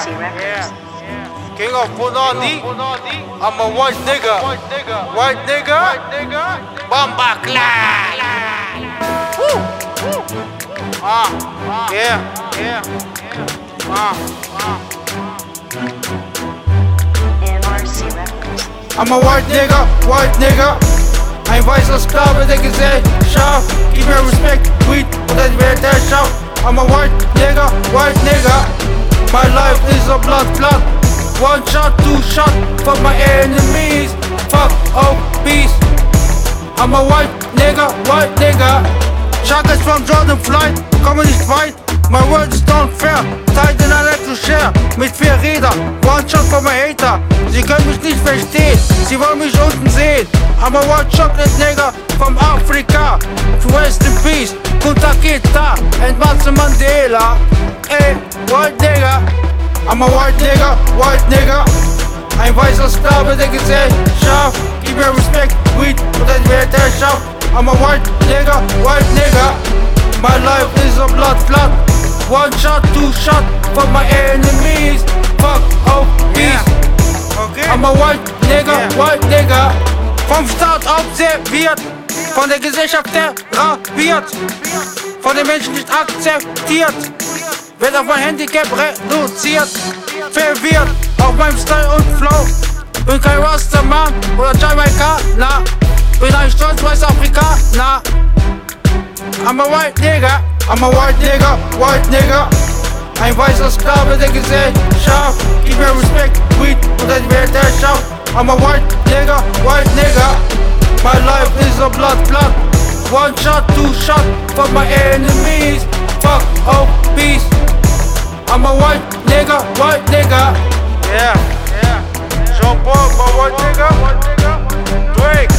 Mercy Records. King of Punani. I'm a white nigga. White nigga. Bomba Clan. Ah, yeah, yeah. Ah, MRC Records. I'm a white nigga, white nigga. Ein weißer Sklave der Gesellschaft. Gib mir Respekt, Weed und das wird der Schaft. I'm a white nigga, white nigga. My life is a blood clot. One shot, two shot for my enemies. Fuck beast. I'm a white nigga, white nigga. Chakras from Jordan Flight, komme nicht weit. My world is not fair, Zeit in Elektro-Share Mit vier Rädern, One Shot for my Hater Sie können mich nicht verstehen, sie wollen mich unten sehen I'm a white chocolate nigga from Afrika Rest in peace, Kunta Kita and Nelson Mandela Ey, white nigga. I'm a white nigga, white nigga. Ein weißer Sklave der Gesellschaft Gib mir Respekt, Weed und das wird der Schaft I'm a white nigga, white nigga. My life is a blood clot One shot, two shot for my enemies. Fuck oh peace. I'm a white nigga, white nigga. Vom Staat observiert Von der Gesellschaft therapiert Von den Menschen nicht akzeptiert Wird auf mein Handicap reduziert Verwirrt auf meinem Style und Flow Bin kein Rastermann oder Jamaikaner Bin ein stolz weißer Afrikaner I'm a white nigga, I'm a white nigga, white nigga. Ein weißer Sklave der Gesellschaft. Gib mir Respekt, Weed und das wird der Schaft. I'm a white nigga, white nigga. My life is a blood clot. One shot, two shot for my enemies. Fuck oh peace. I'm a white nigga, white nigga. Yeah, yeah. Sean Paul, my white nigga. Drake,